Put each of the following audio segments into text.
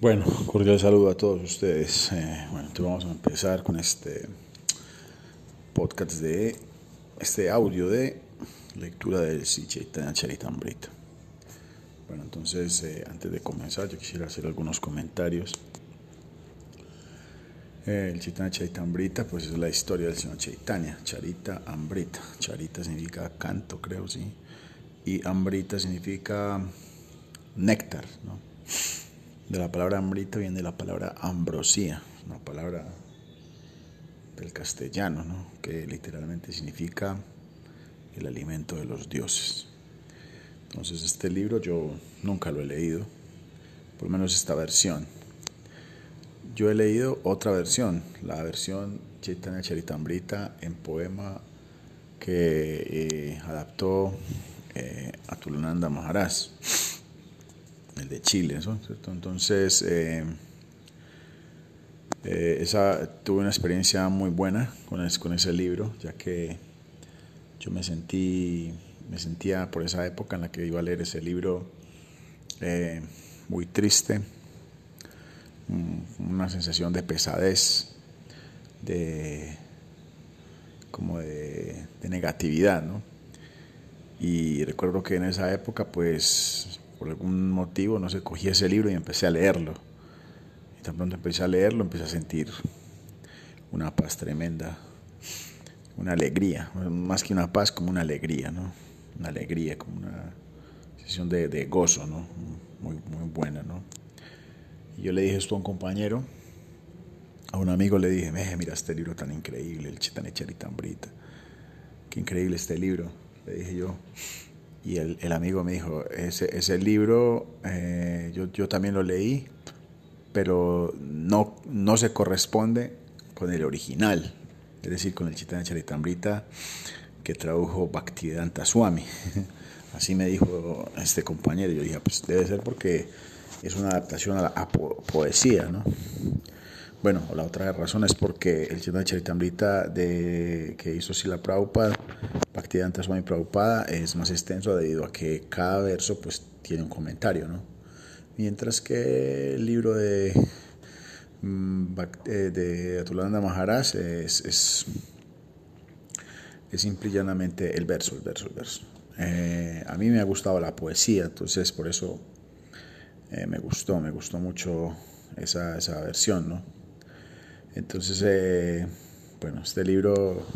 Bueno, cordial saludo a todos ustedes. Eh, bueno, entonces vamos a empezar con este podcast de este audio de lectura del Chaitanya Charitamrita. Bueno, entonces eh, antes de comenzar yo quisiera hacer algunos comentarios. Eh, el Chaitanya Charitamrita pues es la historia del señor Chaitanya, Charita Ambrita. Charita significa canto, creo, sí. Y Ambrita significa néctar, ¿no? De la palabra ambrita viene de la palabra ambrosía, una palabra del castellano, ¿no? que literalmente significa el alimento de los dioses. Entonces este libro yo nunca lo he leído, por lo menos esta versión. Yo he leído otra versión, la versión Chaitanya Charitambrita en poema que eh, adaptó eh, Atulananda Maharaj el de Chile, Entonces, eh, eh, esa, tuve una experiencia muy buena con, ese libro, ya que yo me sentí, me sentía por esa época en la que iba a leer ese libro eh, muy triste, una sensación de pesadez, de como de, de negatividad, ¿no? Y recuerdo que en esa época, pues por algún motivo, no sé, cogí ese libro y empecé a leerlo. Y tan pronto empecé a leerlo, empecé a sentir una paz tremenda, una alegría, más que una paz, como una alegría, ¿no? Una alegría, como una sensación de, gozo, ¿no? Muy, muy buena, ¿no? Y yo le dije esto a un compañero, a un amigo le dije, mira este libro tan increíble, el Chitanecharitambrit, qué increíble este libro, le dije yo. Y el, el amigo me dijo, ese, ese libro eh, yo, yo, también lo leí, pero no, no se corresponde con el original, es decir, con el Chaitanya Charitamrita que tradujo Bhaktivedanta Swami. Así me dijo este compañero. Yo dije, pues debe ser porque es una adaptación a la poesía, ¿no? Bueno, la otra razón es porque el Chaitanya Charitamrita de, que hizo Sila Prabhupada, Bhaktivedanta Swami Prabhupada, es más extenso debido a que cada verso pues tiene un comentario, ¿no? Mientras que el libro de, mm, eh, de Atulanda Maharaj es, es, es simple y llanamente el verso, el verso, el verso. Eh, a mí me ha gustado la poesía, entonces por eso eh, me gustó, me gustó mucho esa, esa versión, ¿no? Entonces, eh, bueno, este libro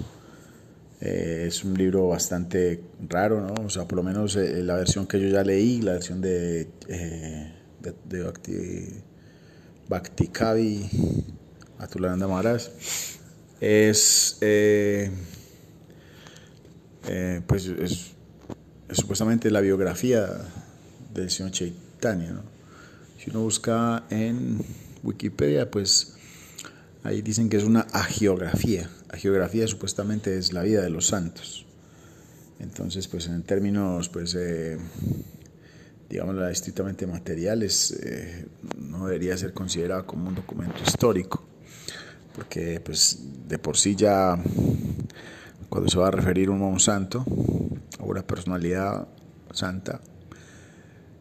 eh, es un libro bastante raro, ¿no? O sea, por lo menos eh, la versión que yo ya leí, la versión de, de, de Bhakti, Bhakti Kavi Atulananda Maharaj, es, pues es, supuestamente la biografía del señor Chaitanya. Si uno busca en Wikipedia, pues Ahí dicen que es una agiografía. Agiografía supuestamente es la vida de los santos. Entonces, pues en términos, pues, eh, digamos, estrictamente materiales, eh, no debería ser considerado como un documento histórico, porque, pues, de por sí ya, cuando se va a referir uno a un santo, a una personalidad santa,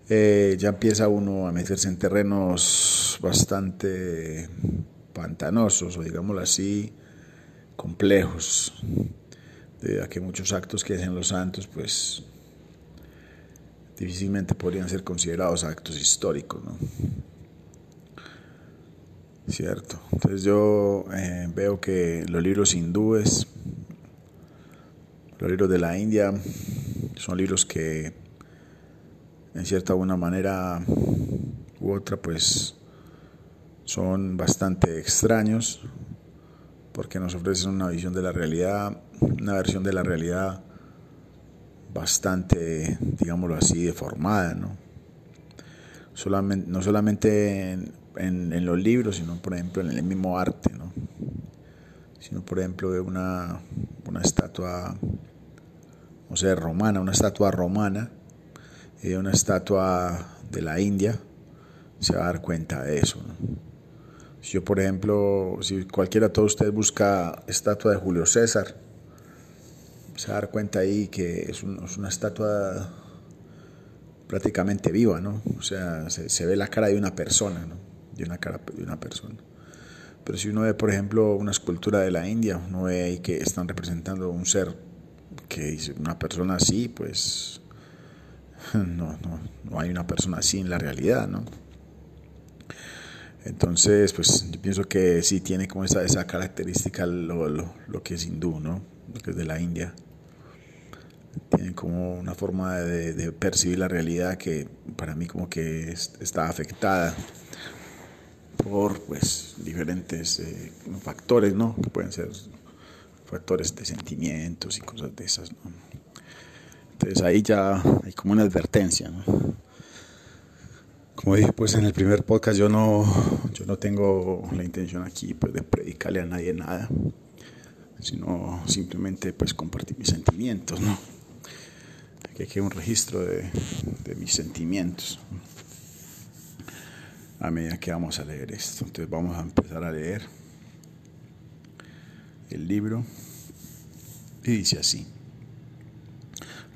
eh, ya empieza uno a meterse en terrenos bastante pantanosos o digámoslo así, complejos, de que muchos actos que hacen los santos pues difícilmente podrían ser considerados actos históricos, ¿no? Cierto. Entonces yo eh, veo que los libros hindúes, los libros de la India, son libros que en cierta alguna manera u otra pues son bastante extraños porque nos ofrecen una visión de la realidad, una versión de la realidad bastante, digámoslo así, deformada, ¿no? No solamente en, los libros, sino por ejemplo en el mismo arte, ¿no? Sino por ejemplo de una, una estatua, o sea, romana, una estatua romana y de una estatua de la India, se va a dar cuenta de eso, ¿no? Si yo, por ejemplo, si cualquiera de todos ustedes busca estatua de Julio César, se va a dar cuenta ahí que es, una estatua prácticamente viva, ¿no? O sea, se, ve la cara de una persona, ¿no? de una cara de una persona. Pero si uno ve, por ejemplo, una escultura de la India, uno ve ahí que están representando un ser que dice una persona así, pues no, no, no hay una persona así en la realidad, ¿no? Entonces, pues yo pienso que sí tiene como esa, esa característica lo, lo, lo que es hindú, ¿no? Lo que es de la India. Tienen como una forma de, percibir la realidad que para mí como que está afectada por pues diferentes eh, factores, ¿no? Que pueden ser factores de sentimientos y cosas de esas, ¿no? Entonces ahí ya hay como una advertencia, ¿no? Como dije pues en el primer podcast, yo no, yo no tengo la intención aquí pues, de predicarle a nadie nada, sino simplemente pues compartir mis sentimientos, ¿no? Que quede un registro de, de mis sentimientos a medida que vamos a leer esto. Entonces vamos a empezar a leer el libro y dice así.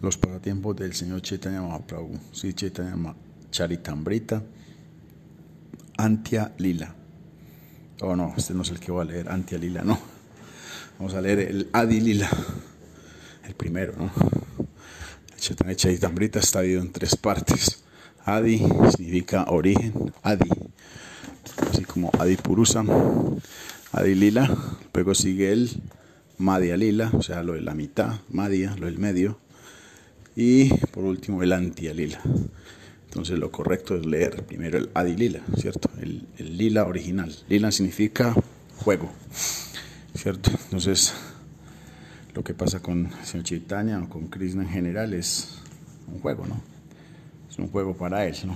Los pasatiempos del señor Chaitanya Mahaprabhu, Sri Chaitanya Charitambrita, Antia Lila. Oh no, este no es el que voy a leer, Antia Lila, no. Vamos a leer el Adi Lila, el primero, ¿no? Charitambrita está dividido en tres partes. Adi significa origen, Adi, así como Adi Purusa, Adi Lila, luego sigue el Madhya Lila, o sea, lo de la mitad, Madhya, lo del medio, y por último el Antia Lila. Entonces lo correcto es leer primero el Adi Lila, ¿cierto? El, Lila original. Lila significa juego, ¿cierto? Entonces lo que pasa con Señor Chaitanya o con Krishna en general es un juego, ¿no? un juego para él, ¿no?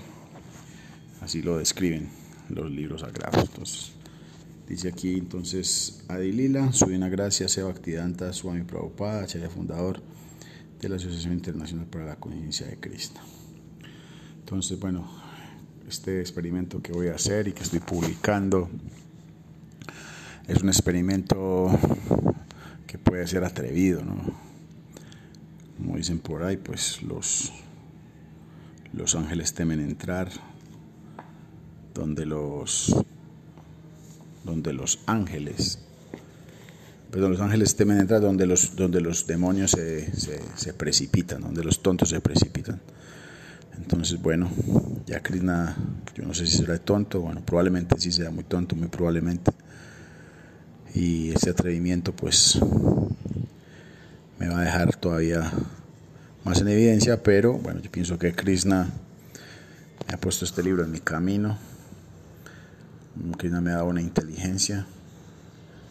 Así lo describen los libros sagrados. Entonces, dice aquí entonces Adilila, su divina gracia, Seva Bhaktivedanta Swami Prabhupada, Acharya fundador de la Asociación Internacional para la Conciencia de Cristo. Entonces, bueno, este experimento que voy a hacer y que estoy publicando es un experimento que puede ser atrevido, ¿no? Como dicen por ahí, pues los los ángeles temen entrar donde los donde los ángeles perdón, los ángeles temen entrar donde los donde los demonios se, se, precipitan, donde los tontos se precipitan. Entonces, bueno, ya Krishna, yo no sé si será tonto, bueno, probablemente sí sea muy tonto, muy probablemente. Y ese atrevimiento pues me va a dejar todavía más en evidencia, pero bueno, yo pienso que Krishna me ha puesto este libro en mi camino. Krishna me ha dado una inteligencia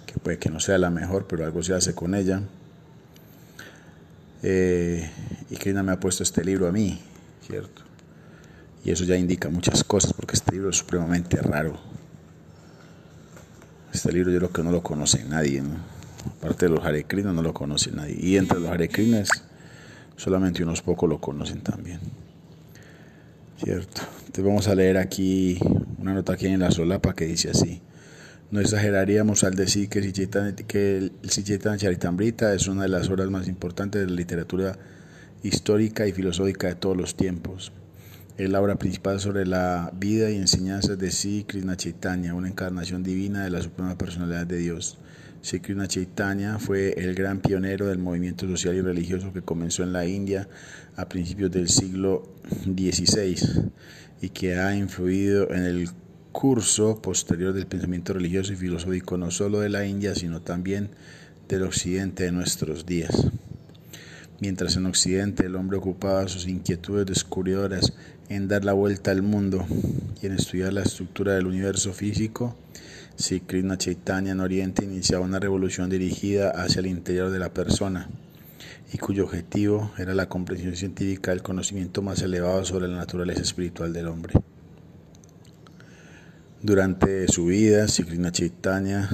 que puede que no sea la mejor, pero algo se hace con ella. Eh, y Krishna me ha puesto este libro a mí, ¿cierto? Y eso ya indica muchas cosas, porque este libro es supremamente raro. Este libro yo creo que no lo conoce nadie. Aparte de los Krishna no lo conoce nadie. Y entre los Hare Krishnas solamente unos pocos lo conocen también. ¿Cierto? Entonces vamos a leer aquí una nota aquí en la solapa que dice así. No exageraríamos al decir que el Sichetan Charitambrita es una de las obras más importantes de la literatura histórica y filosófica de todos los tiempos. Es la obra principal sobre la vida y enseñanzas de Sri Krishna Chaitanya, una encarnación divina de la Suprema Personalidad de Dios. Sri Krishna Chaitanya fue el gran pionero del movimiento social y religioso que comenzó en la India a principios del siglo XVI y que ha influido en el curso posterior del pensamiento religioso y filosófico no solo de la India, sino también del occidente de nuestros días. Mientras en Occidente el hombre ocupaba sus inquietudes descubridoras en dar la vuelta al mundo y en estudiar la estructura del universo físico, Sri Krishna Chaitanya en Oriente iniciaba una revolución dirigida hacia el interior de la persona y cuyo objetivo era la comprensión científica del conocimiento más elevado sobre la naturaleza espiritual del hombre. Durante su vida, Sri Chaitanya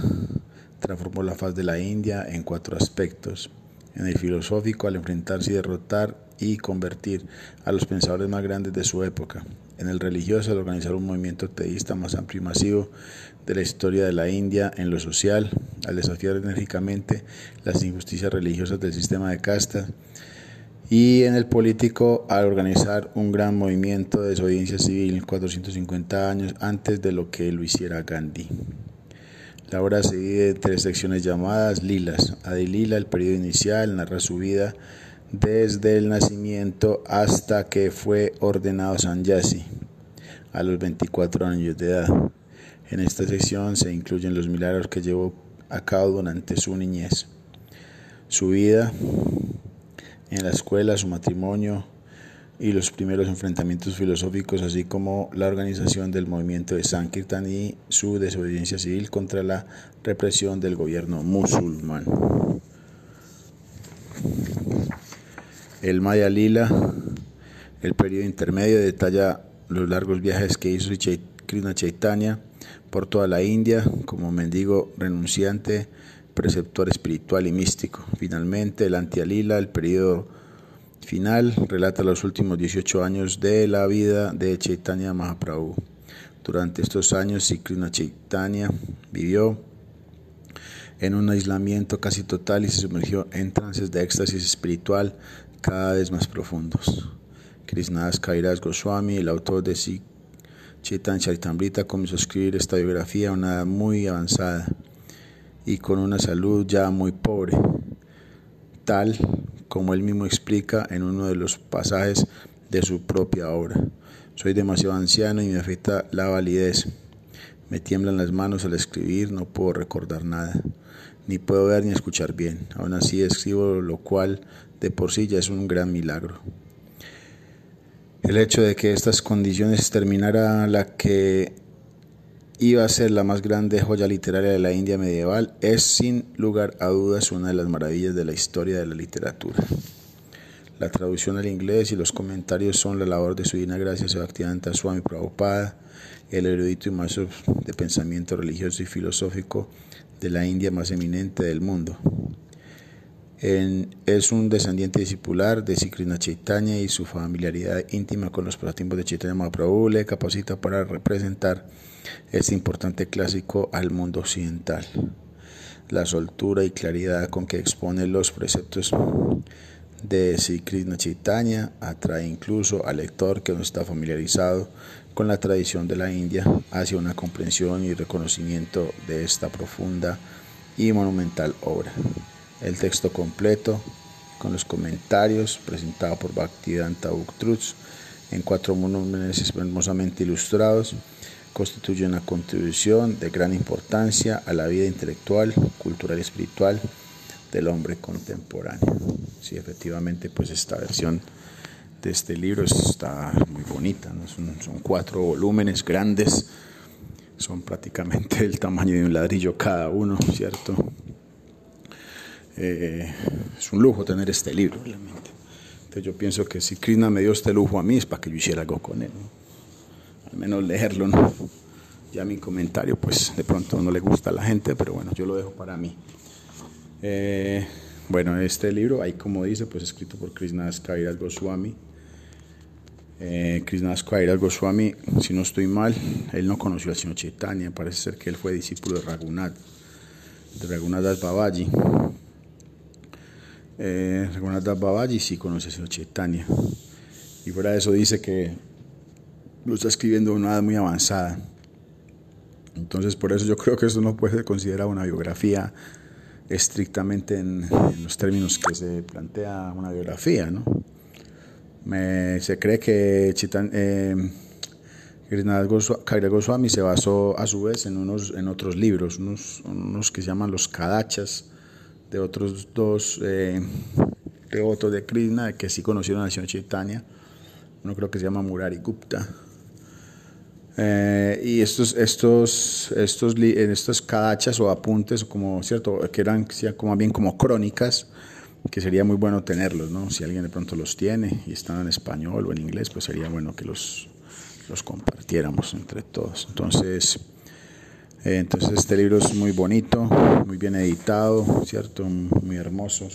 transformó la faz de la India en cuatro aspectos. En el filosófico, al enfrentarse y derrotar y convertir a los pensadores más grandes de su época. En el religioso, al organizar un movimiento teísta más amplio y masivo de la historia de la India en lo social, al desafiar enérgicamente las injusticias religiosas del sistema de castas y en el político al organizar un gran movimiento de desobediencia civil 450 años antes de lo que lo hiciera Gandhi. La obra se divide en tres secciones llamadas Lilas. Adilila, el periodo inicial, narra su vida desde el nacimiento hasta que fue ordenado Sanyasi a los 24 años de edad. En esta sección se incluyen los milagros que llevó a cabo durante su niñez, su vida en la escuela, su matrimonio y los primeros enfrentamientos filosóficos, así como la organización del movimiento de Sankirtan y su desobediencia civil contra la represión del gobierno musulmán. El Maya Lila, el periodo intermedio, detalla los largos viajes que hizo Krishna Chaitanya por toda la India como mendigo renunciante, preceptor espiritual y místico. Finalmente, el Antialila, el periodo final, relata los últimos 18 años de la vida de Chaitanya Mahaprabhu. Durante estos años, Krishna Chaitanya vivió en un aislamiento casi total y se sumergió en trances de éxtasis espiritual cada vez más profundos. Krishnadas Kairas Goswami, el autor de Chaitanya Charitamrita, comenzó a escribir esta biografía a una edad muy avanzada y con una salud ya muy pobre, tal como él mismo explica en uno de los pasajes de su propia obra. Soy demasiado anciano y me afecta la validez. Me tiemblan las manos al escribir, no puedo recordar nada, ni puedo ver ni escuchar bien. Aún así escribo, lo cual de por sí ya es un gran milagro. El hecho de que estas condiciones terminara la que iba a ser la más grande joya literaria de la India medieval es sin lugar a dudas una de las maravillas de la historia de la literatura. La traducción al inglés y los comentarios son la labor de su Divina Gracia Sebastián Swami Prabhupada, el erudito y maestro de pensamiento religioso y filosófico de la India más eminente del mundo es un descendiente discipular de Sikrina Chaitanya y su familiaridad íntima con los prototipos de Chaitanya Mahaprabhu le capacita para representar este importante clásico al mundo occidental. La soltura y claridad con que expone los preceptos de Sikrina Chaitanya atrae incluso al lector que no está familiarizado con la tradición de la India hacia una comprensión y reconocimiento de esta profunda y monumental obra el texto completo con los comentarios presentado por Bhaktivedanta Buktruz en cuatro volúmenes hermosamente ilustrados constituye una contribución de gran importancia a la vida intelectual, cultural y espiritual del hombre contemporáneo. Sí, efectivamente, pues esta versión de este libro está muy bonita, son, cuatro volúmenes grandes, son prácticamente el tamaño de un ladrillo cada uno, ¿cierto? Eh, es un lujo tener este libro, realmente. Entonces yo pienso que si Krishna me dio este lujo a mí es para que yo hiciera algo con él, al menos leerlo, ¿no? Ya mi comentario, pues de pronto no le gusta a la gente, pero bueno, yo lo dejo para mí. Eh, bueno, este libro, ahí como dice, pues escrito por Krishna Kairas Goswami. Eh, Krishna Kairas Goswami, si no estoy mal, él no conoció al señor Chaitanya, parece ser que él fue discípulo de Raghunath, de Raghunath Babaji eh, Raghunath Babaji sí conoce a señor Chaitanya. Y fuera de eso dice que lo está escribiendo a una edad muy avanzada. Entonces, por eso yo creo que eso no puede ser considerado una biografía estrictamente en, los términos que se plantea una biografía, ¿no? se cree que Chitan, eh, Goswami se basó a su vez en, unos, en otros libros, unos, unos que se llaman los Kadachas, de otros dos eh, de Krishna que sí conocieron a señor Chaitanya. Uno creo que se llama Murari Gupta. Eh, y estos, estos, estos, en estos kadachas o apuntes, como, ¿cierto? que eran como, bien como crónicas, que sería muy bueno tenerlos, ¿no? Si alguien de pronto los tiene y están en español o en inglés, pues sería bueno que los, los compartiéramos entre todos. Entonces, eh, entonces este libro es muy bonito, muy bien editado, ¿cierto? Muy hermoso.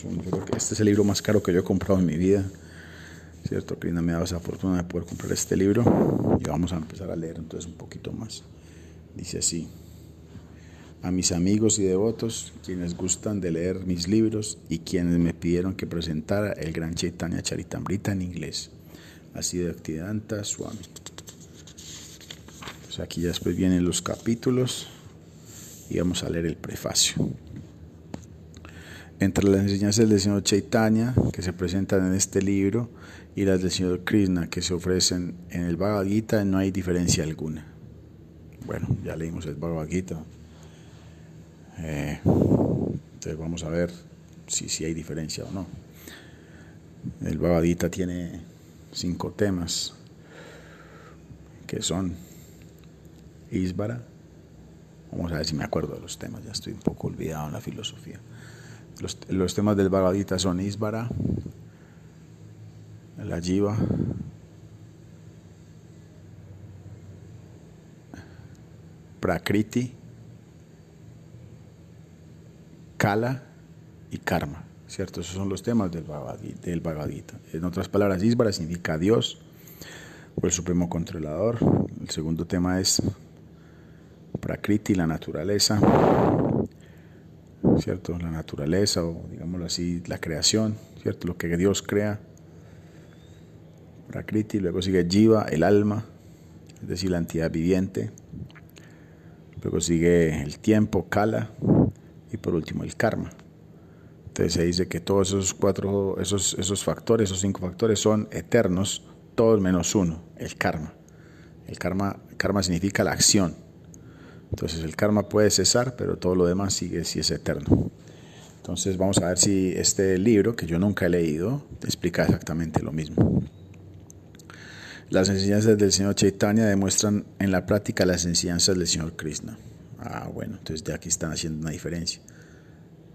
este es el libro más caro que yo he comprado en mi vida. ¿Cierto? Krina me ha dado esa fortuna de poder comprar este libro y vamos a empezar a leer entonces un poquito más. Dice así. a mis amigos y devotos, quienes gustan de leer mis libros y quienes me pidieron que presentara el Gran Chaitanya Charitamrita en inglés. Así de Actidanta Swami. Pues aquí ya después vienen los capítulos y vamos a leer el prefacio. Entre las enseñanzas del Señor Chaitanya que se presentan en este libro y las del Señor Krishna que se ofrecen en el Bhagavad Gita no hay diferencia alguna. Bueno, ya leímos el Bhagavad Gita. Eh, entonces vamos a ver si, si hay diferencia o no. El Bhagavad Gita tiene cinco temas que son Isvara. Vamos a ver si me acuerdo de los temas, ya estoy un poco olvidado en la filosofía. Los, los temas del Bhagavad Gita son Isvara, la Jiva, Prakriti, Kala y Karma. ¿Cierto? Esos son los temas del Bhagavad, Gita. En otras palabras, Isvara significa Dios o el Supremo Controlador. El segundo tema es Prakriti, la naturaleza. ¿Cierto? La naturaleza o digámoslo así, la creación, ¿cierto? Lo que Dios crea. Prakriti, luego sigue Jiva, el alma, es decir, la entidad viviente. Luego sigue el tiempo, Kala, y por último el karma. Entonces se dice que todos esos cuatro, esos, esos factores, esos cinco factores son eternos, todos menos uno, el karma. El karma, karma significa la acción. Entonces el karma puede cesar, pero todo lo demás sigue si es eterno. Entonces vamos a ver si este libro, que yo nunca he leído, explica exactamente lo mismo. Las enseñanzas del Señor Chaitanya demuestran en la práctica las enseñanzas del Señor Krishna. Ah, bueno, entonces de aquí están haciendo una diferencia.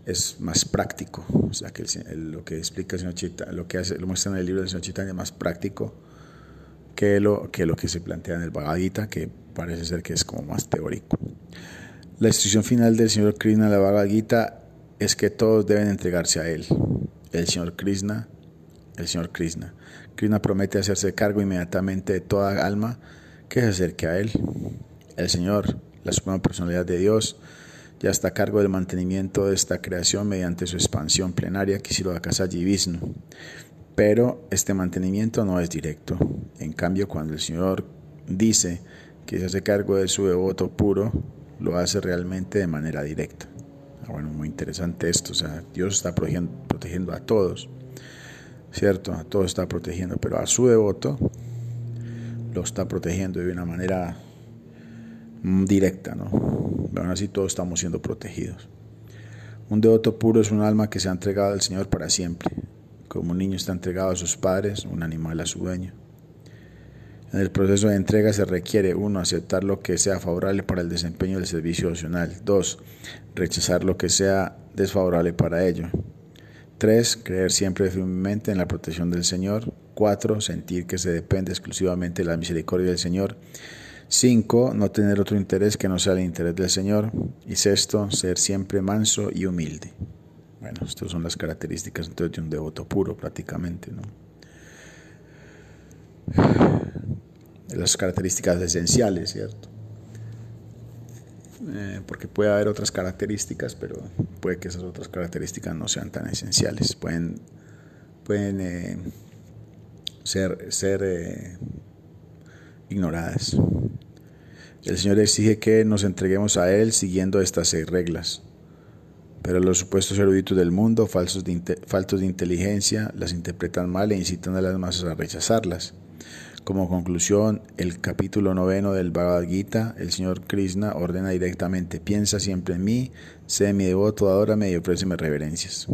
Es más práctico, o sea que lo que explica el Señor Chaitanya, lo que hace, lo muestra en el libro del Señor Chaitanya es más práctico que lo, que lo que se plantea en el Bhagavad que parece ser que es como más teórico. La instrucción final del Señor Krishna en la Bhagavad Gita es que todos deben entregarse a Él. El Señor Krishna, el Señor Krishna Krishna promete hacerse cargo inmediatamente de toda alma que se acerque a Él. El Señor, la Suprema Personalidad de Dios, ya está a cargo del mantenimiento de esta creación mediante su expansión plenaria, Kisirodakasaji Vishnu. Pero este mantenimiento no es directo. En cambio, cuando el Señor dice que se hace cargo de su devoto puro, lo hace realmente de manera directa. Ah, bueno, muy interesante esto. O sea, Dios está protegiendo, a todos. ¿cierto? A todo está protegiendo, pero a su devoto lo está protegiendo de una manera mm, directa, ¿no? Pero así todos estamos siendo protegidos. Un devoto puro es un alma que se ha entregado al Señor para siempre, como un niño está entregado a sus padres, un animal a su dueño. En el proceso de entrega se requiere, uno, aceptar lo que sea favorable para el desempeño del servicio opcional. Dos, rechazar lo que sea desfavorable para ello. 3. Creer siempre firmemente en la protección del Señor. 4. Sentir que se depende exclusivamente de la misericordia del Señor. 5. No tener otro interés que no sea el interés del Señor. Y sexto, ser siempre manso y humilde. Bueno, estas son las características entonces de un devoto puro prácticamente. ¿no? Las características esenciales, ¿cierto? Eh, porque puede haber otras características, pero puede que esas otras características no sean tan esenciales. Pueden, pueden eh, ser, ser eh, ignoradas. El Señor exige que nos entreguemos a Él siguiendo estas seis reglas. Pero los supuestos eruditos del mundo, falsos de, faltos de inteligencia, las interpretan mal e incitan a las masas a rechazarlas. Como conclusión, el capítulo noveno del Bhagavad Gita, el señor Krishna ordena directamente, piensa siempre en mí, sé mi devoto, adórame y ofréceme reverencias.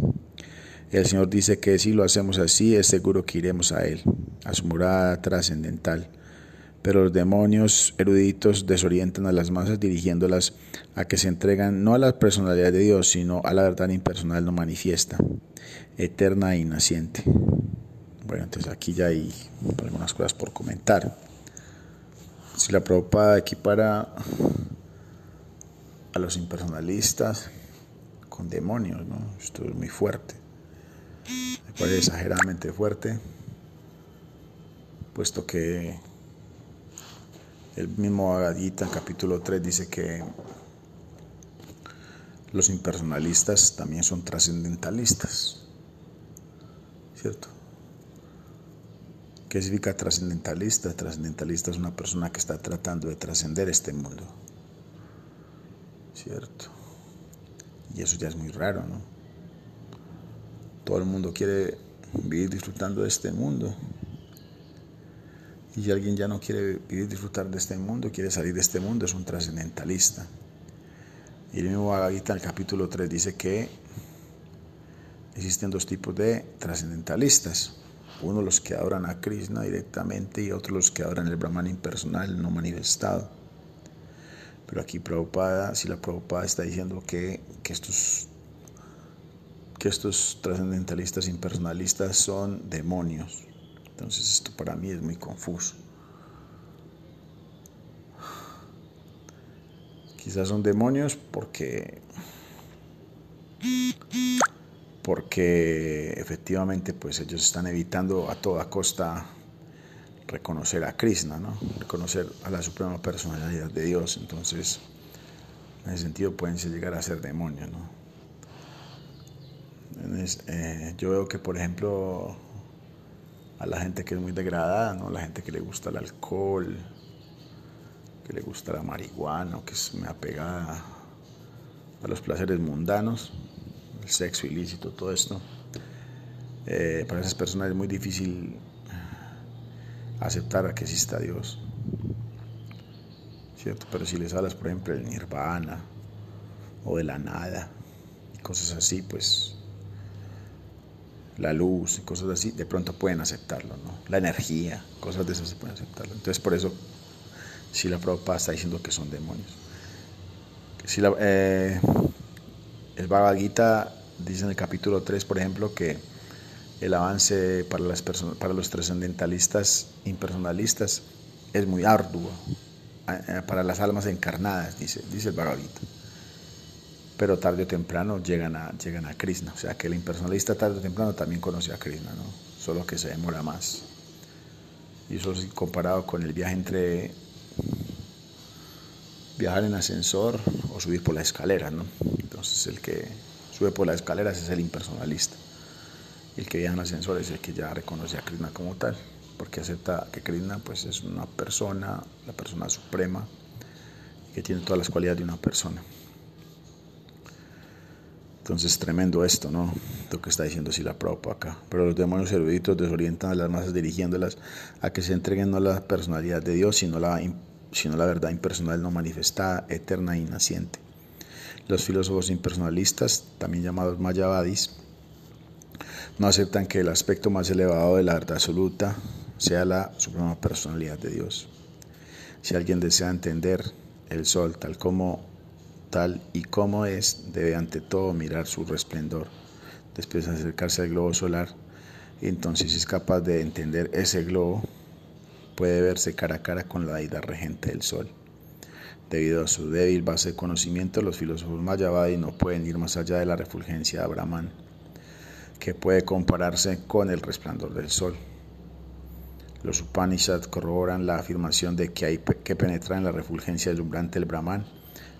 El Señor dice que si lo hacemos así, es seguro que iremos a Él, a su morada trascendental. Pero los demonios eruditos desorientan a las masas dirigiéndolas a que se entregan no a la personalidad de Dios, sino a la verdad impersonal no manifiesta, eterna e naciente. Bueno, entonces aquí ya hay algunas cosas por comentar. Si la Prabhupada equipara a los impersonalistas con demonios, ¿no? Esto es muy fuerte. Me parece exageradamente fuerte, puesto que el mismo Agadita en capítulo 3 dice que los impersonalistas también son trascendentalistas, ¿cierto? ¿Qué significa trascendentalista? Trascendentalista es una persona que está tratando de trascender este mundo, ¿cierto? Y eso ya es muy raro, ¿no? Todo el mundo quiere vivir disfrutando de este mundo. Y alguien ya no quiere vivir disfrutar de este mundo, quiere salir de este mundo, es un trascendentalista. Y el mismo Bhagavad en el capítulo 3 dice que existen dos tipos de trascendentalistas. Uno los que adoran a Krishna directamente y otros los que adoran el Brahman impersonal, no manifestado. Pero aquí Prabhupada, si la Prabhupada está diciendo que, que estos que estos trascendentalistas impersonalistas son demonios. Entonces esto para mí es muy confuso. Quizás son demonios porque porque efectivamente pues ellos están evitando a toda costa reconocer a Krishna, ¿no? reconocer a la suprema personalidad de Dios. Entonces, en ese sentido pueden llegar a ser demonios. ¿no? Eh, yo veo que, por ejemplo, a la gente que es muy degradada, ¿no? la gente que le gusta el alcohol, que le gusta la marihuana, que es muy apegada a los placeres mundanos, el sexo ilícito, todo esto. Eh, para esas personas es muy difícil aceptar que exista Dios. ¿Cierto? Pero si les hablas, por ejemplo, del nirvana o de la nada, cosas así, pues la luz y cosas así, de pronto pueden aceptarlo, ¿no? La energía, cosas de esas se pueden aceptarlo. Entonces, por eso si la Prabhupada está diciendo que son demonios. Si eh, el Bhagavad Gita dice en el capítulo 3, por ejemplo, que el avance para, las para los trascendentalistas impersonalistas es muy arduo eh, para las almas encarnadas, dice, dice el Bhagavad Gita. Pero tarde o temprano llegan a, llegan a Krishna. O sea que el impersonalista tarde o temprano también conoce a Krishna, solo que se demora más. Y eso es comparado con el viaje entre viajar en ascensor o subir por la escalera. Entonces el que sube por las escaleras es el impersonalista. Y el que viaja en ascensor es el que ya reconoce a Krishna como tal, porque acepta que Krishna pues, es una persona, la persona suprema, que tiene todas las cualidades de una persona. Entonces, tremendo esto, ¿no? Lo que está diciendo la Prabhupada acá. Pero los demonios eruditos desorientan a las masas dirigiéndolas a que se entreguen no a la personalidad de Dios, sino la, sino la verdad impersonal no manifestada, eterna e naciente. Los filósofos impersonalistas, también llamados mayavadis, no aceptan que el aspecto más elevado de la verdad absoluta sea la suprema personalidad de Dios. Si alguien desea entender el sol tal como y como es, debe ante todo mirar su resplendor, después acercarse al globo solar, entonces es capaz de entender ese globo, puede verse cara a cara con la deidad regente del sol. Debido a su débil base de conocimiento, los filósofos mayavadi no pueden ir más allá de la refulgencia de Brahman, que puede compararse con el resplandor del sol. Los Upanishads corroboran la afirmación de que hay que penetrar en la refulgencia deslumbrante del Brahman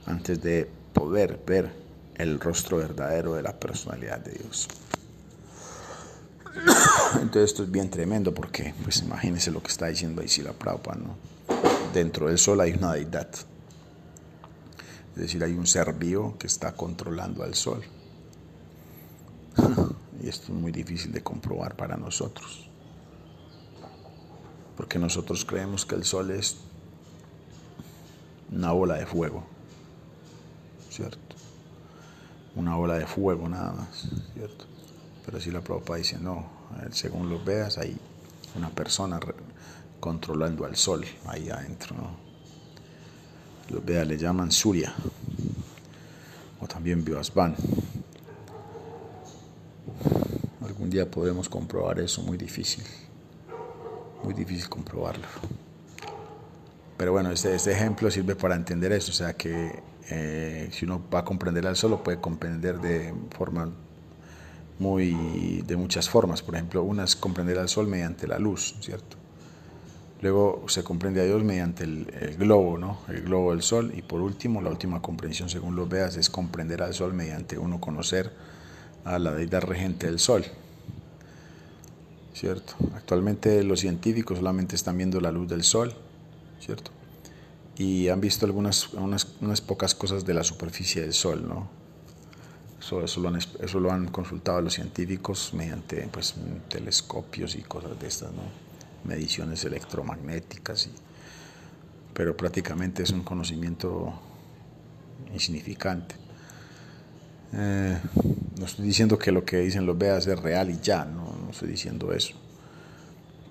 antes de poder ver el rostro verdadero de la personalidad de Dios. Entonces esto es bien tremendo porque, pues imagínense lo que está diciendo ahí la Prabhupada, ¿no? Dentro del sol hay una deidad. Es decir, hay un ser vivo que está controlando al sol. y esto es muy difícil de comprobar para nosotros. Porque nosotros creemos que el sol es una bola de fuego. ¿Cierto? Una ola de fuego nada más, ¿cierto? Pero si la Prabhupada dice, no, según los veas, hay una persona controlando al sol ahí adentro, ¿no? Los Vedas le llaman Surya, o también Vyasvan. Algún día podemos comprobar eso, muy difícil, muy difícil comprobarlo. Pero bueno, este, este ejemplo sirve para entender eso, o sea que eh, si uno va a comprender al sol, lo puede comprender de forma muy de muchas formas. Por ejemplo, una es comprender al sol mediante la luz, ¿cierto? Luego se comprende a Dios mediante el, globo, ¿no? El globo del sol. Y por último, la última comprensión, según los veas, es comprender al sol mediante uno conocer a la deidad regente del sol. ¿Cierto? Actualmente los científicos solamente están viendo la luz del sol, ¿cierto? Y han visto algunas unas, pocas cosas de la superficie del sol, ¿no? Eso, eso, lo han, eso lo han consultado los científicos mediante pues, telescopios y cosas de estas, ¿no? mediciones electromagnéticas, y, pero prácticamente es un conocimiento insignificante. Eh, no estoy diciendo que lo que dicen los Vedas es real y ya, no, no estoy diciendo eso.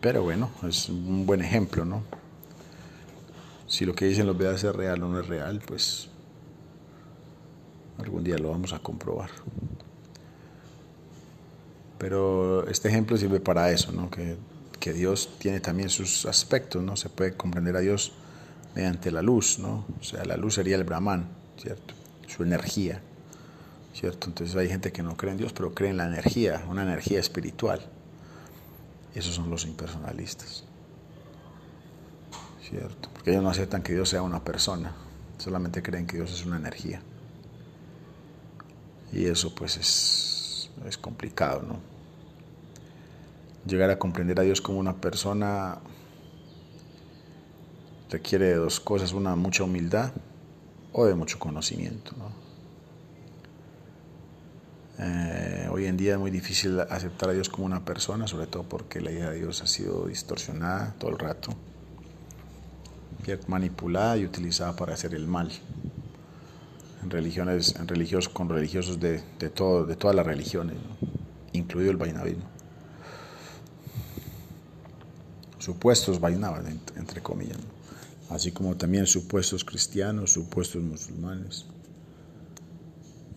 Pero bueno, es un buen ejemplo, ¿no? Si lo que dicen los Vedas es real o no es real, pues algún día lo vamos a comprobar. Pero este ejemplo sirve para eso, ¿no? Que que Dios tiene también sus aspectos, ¿no? Se puede comprender a Dios mediante la luz, ¿no? O sea, la luz sería el Brahman, ¿cierto? Su energía, ¿cierto? Entonces hay gente que no cree en Dios, pero cree en la energía, una energía espiritual. esos son los impersonalistas, ¿cierto? Porque ellos no aceptan que Dios sea una persona, solamente creen que Dios es una energía. Y eso pues es, es complicado, ¿no? llegar a comprender a Dios como una persona requiere de dos cosas, una mucha humildad o de mucho conocimiento. Eh, hoy en día es muy difícil aceptar a Dios como una persona, sobre todo porque la idea de Dios ha sido distorsionada todo el rato, manipulada y utilizada para hacer el mal. En religiones, en religiosos, con religiosos de, todo, de todas las religiones, incluido el vainavismo supuestos vainaban, entre comillas, así como también supuestos cristianos, supuestos musulmanes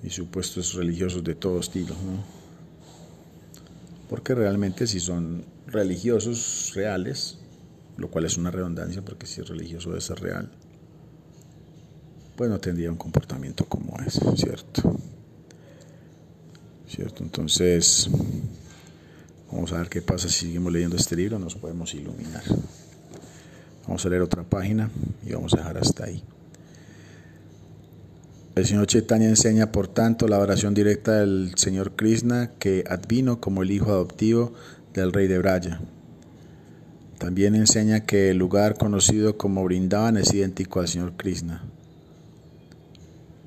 y supuestos religiosos de todo estilo. Porque realmente si son religiosos reales, lo cual es una redundancia porque si es religioso debe ser real, pues no tendría un comportamiento como ese, ¿cierto? ¿Cierto? Entonces, Vamos a ver qué pasa si seguimos leyendo este libro, nos podemos iluminar. Vamos a leer otra página y vamos a dejar hasta ahí. El señor Chaitanya enseña, por tanto, la oración directa del señor Krishna que advino como el hijo adoptivo del rey de Braya. También enseña que el lugar conocido como Brindavan es idéntico al señor Krishna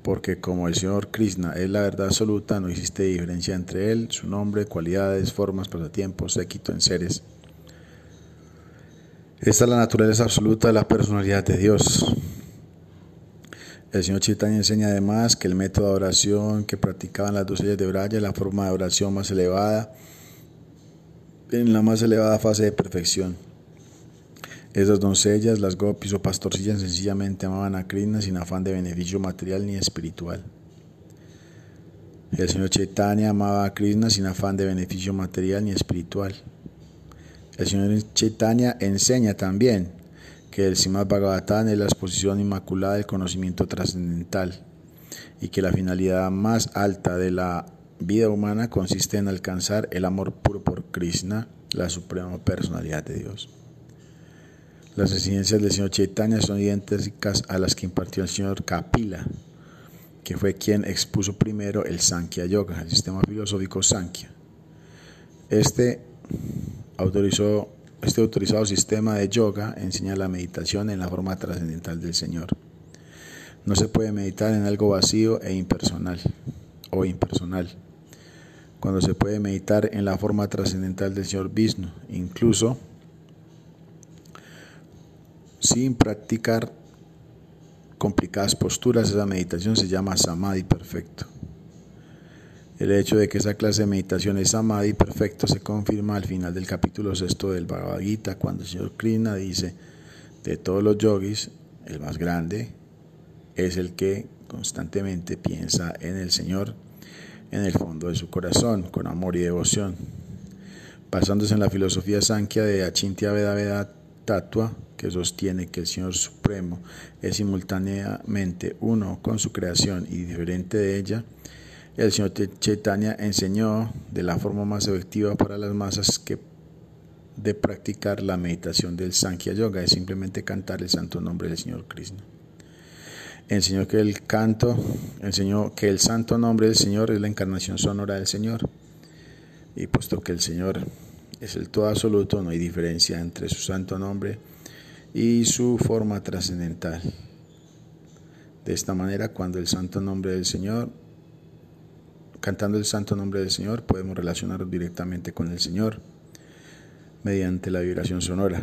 porque como el Señor Krishna es la verdad absoluta, no existe diferencia entre Él, su nombre, cualidades, formas, pasatiempos, séquito en seres. Esta es la naturaleza absoluta de la personalidad de Dios. El Señor Chaitanya enseña además que el método de oración que practicaban las doncellas de Braya es la forma de oración más elevada, en la más elevada fase de perfección. Esas doncellas, las gopis o pastorcillas, sencillamente amaban a Krishna sin afán de beneficio material ni espiritual. El señor Chaitanya amaba a Krishna sin afán de beneficio material ni espiritual. El señor Chaitanya enseña también que el Srimad Bhagavatam es la exposición inmaculada del conocimiento trascendental y que la finalidad más alta de la vida humana consiste en alcanzar el amor puro por Krishna, la suprema personalidad de Dios. Las enseñanzas del señor Chaitanya son idénticas a las que impartió el señor Kapila, que fue quien expuso primero el Sankhya Yoga, el sistema filosófico Sankhya. Este, autorizó, este autorizado sistema de yoga enseña la meditación en la forma trascendental del Señor. No se puede meditar en algo vacío e impersonal o impersonal. Cuando se puede meditar en la forma trascendental del Señor Vishnu, incluso sin practicar complicadas posturas, esa meditación se llama samadhi perfecto. El hecho de que esa clase de meditación es samadhi perfecto se confirma al final del capítulo sexto del Bhagavad Gita, cuando el señor Krishna dice, de todos los yogis, el más grande es el que constantemente piensa en el Señor en el fondo de su corazón, con amor y devoción. Basándose en la filosofía Sankhya de Achintya Veda Tatua, que sostiene que el Señor Supremo es simultáneamente uno con su creación y diferente de ella, el Señor Chaitanya enseñó de la forma más efectiva para las masas que de practicar la meditación del Sankhya Yoga, es simplemente cantar el santo nombre del Señor Krishna. Enseñó que el canto, enseñó que el santo nombre del Señor es la encarnación sonora del Señor. Y puesto que el Señor es el todo absoluto, no hay diferencia entre su santo nombre y su forma trascendental. De esta manera, cuando el santo nombre del Señor, cantando el santo nombre del Señor, podemos relacionarnos directamente con el Señor mediante la vibración sonora.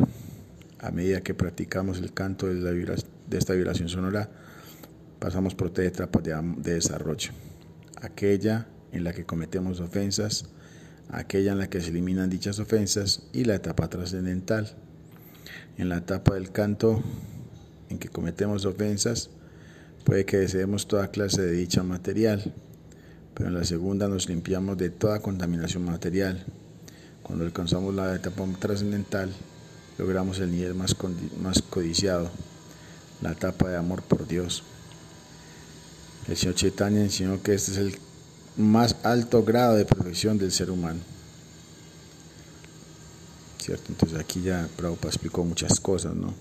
A medida que practicamos el canto de, esta vibración sonora, pasamos por tres etapas de, de desarrollo. Aquella en la que cometemos ofensas, aquella en la que se eliminan dichas ofensas y la etapa trascendental. En la etapa del canto en que cometemos ofensas, puede que deseemos toda clase de dicha material, pero en la segunda nos limpiamos de toda contaminación material. Cuando alcanzamos la etapa trascendental, logramos el nivel más, más codiciado, la etapa de amor por Dios. El Señor Chaitanya enseñó que este es el más alto grado de perfección del ser humano. ¿Cierto? Entonces aquí ya Prabhupada explicó muchas cosas, ¿no?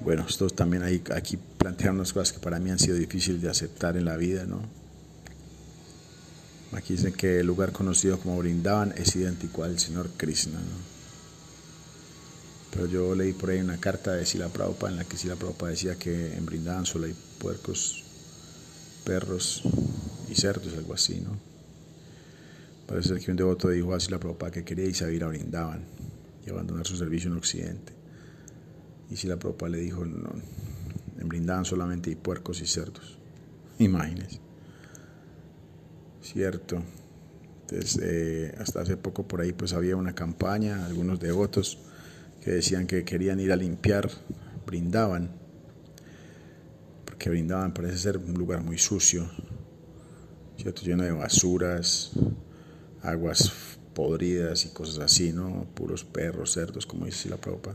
Bueno, esto también hay, aquí plantean unas cosas que para mí han sido difíciles de aceptar en la vida, ¿no? Aquí dicen que el lugar conocido como Brindavan es idéntico al Señor Krishna. Pero yo leí por ahí una carta de Sila Prabhupada en la que Sila Prabhupada decía que en Brindavan solo hay puercos, perros y cerdos, algo así, ¿no? Parece que un devoto dijo a Sila Prabhupada que quería a ir a Brindavan y abandonar su servicio en Occidente. Y Sila Prabhupada le dijo, no, en Brindavan solamente puercos y cerdos. Imagínense. Cierto. Entonces, hasta hace poco por ahí pues había una campaña, algunos devotos que decían que querían ir a limpiar, brindaban, porque brindaban parece ser un lugar muy sucio, ¿cierto? lleno de basuras, aguas podridas y cosas así, ¿no? Puros perros, cerdos, como dice la propa.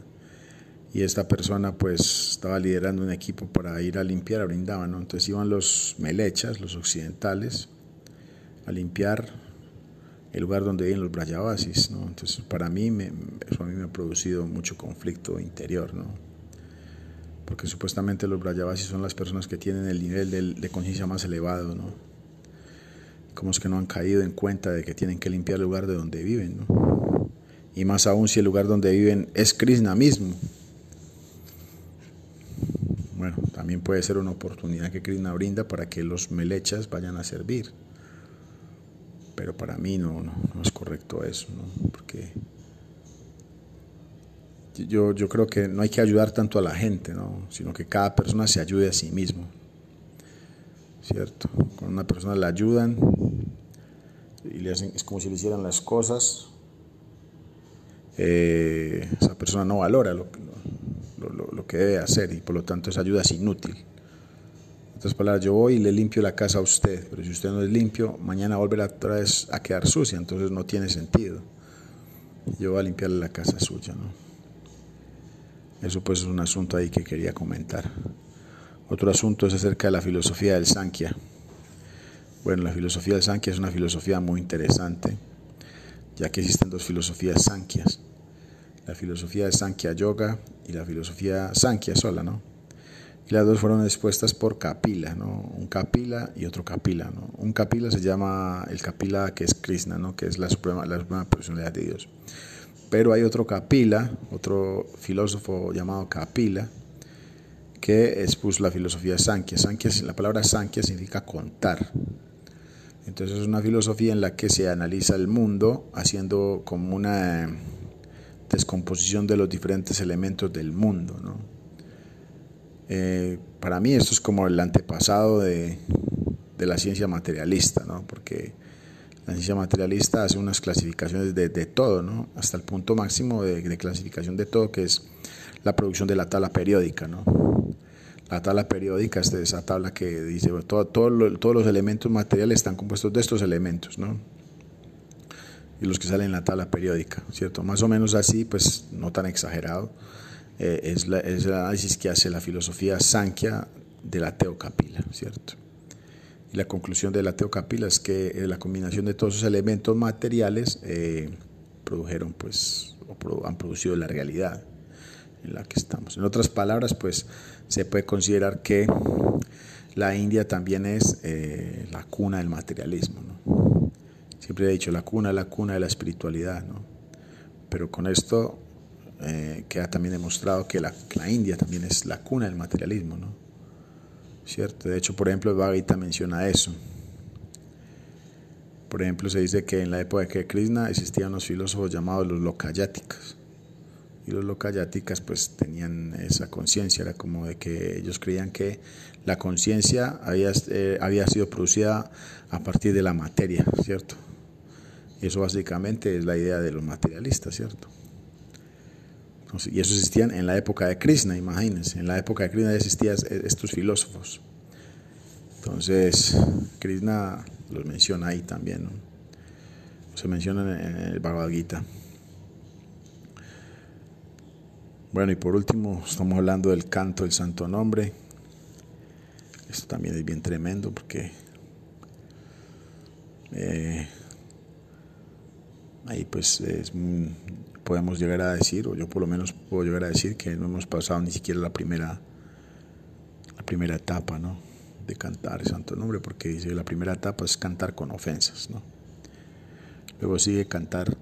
Y esta persona pues estaba liderando un equipo para ir a limpiar a Brindaban, ¿no? Entonces iban los melechas, los occidentales, a limpiar el lugar donde viven los Brayavasis. ¿no? Entonces, para mí, me, eso a mí me ha producido mucho conflicto interior, ¿no? Porque supuestamente los Brayavasis son las personas que tienen el nivel de, conciencia más elevado. ¿no? Como es que no han caído en cuenta de que tienen que limpiar el lugar de donde viven. ¿no? Y más aún si el lugar donde viven es Krishna mismo. Bueno, también puede ser una oportunidad que Krishna brinda para que los melechas vayan a servir pero para mí no, no, es correcto eso, ¿no? porque yo, yo creo que no hay que ayudar tanto a la gente, ¿no? sino que cada persona se ayude a sí mismo. ¿Cierto? Cuando una persona la ayudan y le hacen, es como si le hicieran las cosas, eh, esa persona no valora lo, lo, lo que debe hacer y por lo tanto esa ayuda es inútil otras palabras, yo voy y le limpio la casa a usted, pero si usted no es limpio, mañana volverá otra vez a quedar sucia, entonces no tiene sentido. Yo voy a limpiarle la casa suya, ¿no? Eso pues es un asunto ahí que quería comentar. Otro asunto es acerca de la filosofía del Sankhya. Bueno, la filosofía del Sankhya es una filosofía muy interesante, ya que existen dos filosofías Sankhyas. La filosofía de Sankhya Yoga y la filosofía Sankhya sola, ¿no? y las dos fueron expuestas por Kapila, ¿no? un Kapila y otro Kapila. ¿no? Un Kapila se llama el Kapila que es Krishna, ¿no? que es la suprema, la suprema personalidad de Dios. Pero hay otro Kapila, otro filósofo llamado Kapila, que expuso la filosofía Sankhya. Sankhya. La palabra Sankhya significa contar. Entonces es una filosofía en la que se analiza el mundo haciendo como una descomposición de los diferentes elementos del mundo. Eh, para mí esto es como el antepasado de, la ciencia materialista, ¿no? porque la ciencia materialista hace unas clasificaciones de, todo, ¿no? hasta el punto máximo de, clasificación de todo, que es la producción de la tabla periódica. ¿no? La tabla periódica es esa tabla que dice todo, todos los elementos materiales están compuestos de estos elementos. ¿no? y los que salen en la tabla periódica, ¿cierto? Más o menos así, pues no tan exagerado. Eh, es, la, el análisis que hace la filosofía Sankhya de la Teocapila, ¿cierto? Y la conclusión de la Teocapila es que eh, la combinación de todos esos elementos materiales eh, produjeron pues han producido la realidad en la que estamos. En otras palabras, pues se puede considerar que la India también es eh, la cuna del materialismo. ¿no? Siempre he dicho, la cuna, la cuna de la espiritualidad. ¿no? Pero con esto eh, queda también demostrado que la, la, India también es la cuna del materialismo. ¿no? ¿Cierto? De hecho, por ejemplo, el Bhagavad Gita menciona eso. Por ejemplo, se dice que en la época de Krishna existían unos filósofos llamados los Lokayáticas. Y los Lokayáticas pues tenían esa conciencia, era como de que ellos creían que la conciencia había, eh, había sido producida a partir de la materia, ¿cierto? Y eso básicamente es la idea de los materialistas, ¿cierto? Y eso existían en la época de Krishna, imagínense, en la época de Krishna existían estos filósofos. Entonces, Krishna los menciona ahí también, ¿no? se menciona en el Bhagavad Gita. Bueno, y por último, estamos hablando del canto del santo nombre. Esto también es bien tremendo porque eh, ahí pues podemos llegar a decir, o yo por lo menos puedo llegar a decir que no hemos pasado ni siquiera la primera, la primera etapa, ¿no? de cantar el santo nombre, porque dice la primera etapa es cantar con ofensas, ¿no? Luego sigue cantar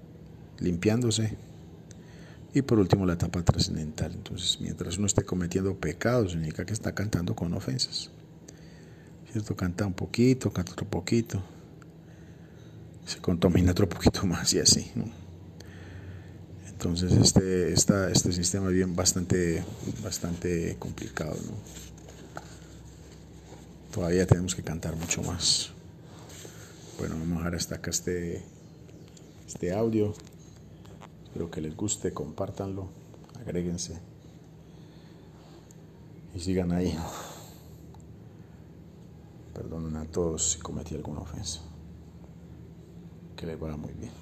limpiándose y por último la etapa trascendental. Entonces, mientras uno esté cometiendo pecados, significa que está cantando con ofensas. ¿Cierto? Canta un poquito, canta otro poquito, se contamina otro poquito más y así, ¿no? Entonces este, esta, este sistema es bien bastante, bastante complicado, ¿no? todavía tenemos que cantar mucho más. Bueno, vamos a dejar hasta acá este, este audio. Espero que les guste, compártanlo, agréguense y sigan ahí. Perdonen a todos si cometí alguna ofensa. Que les vaya muy bien.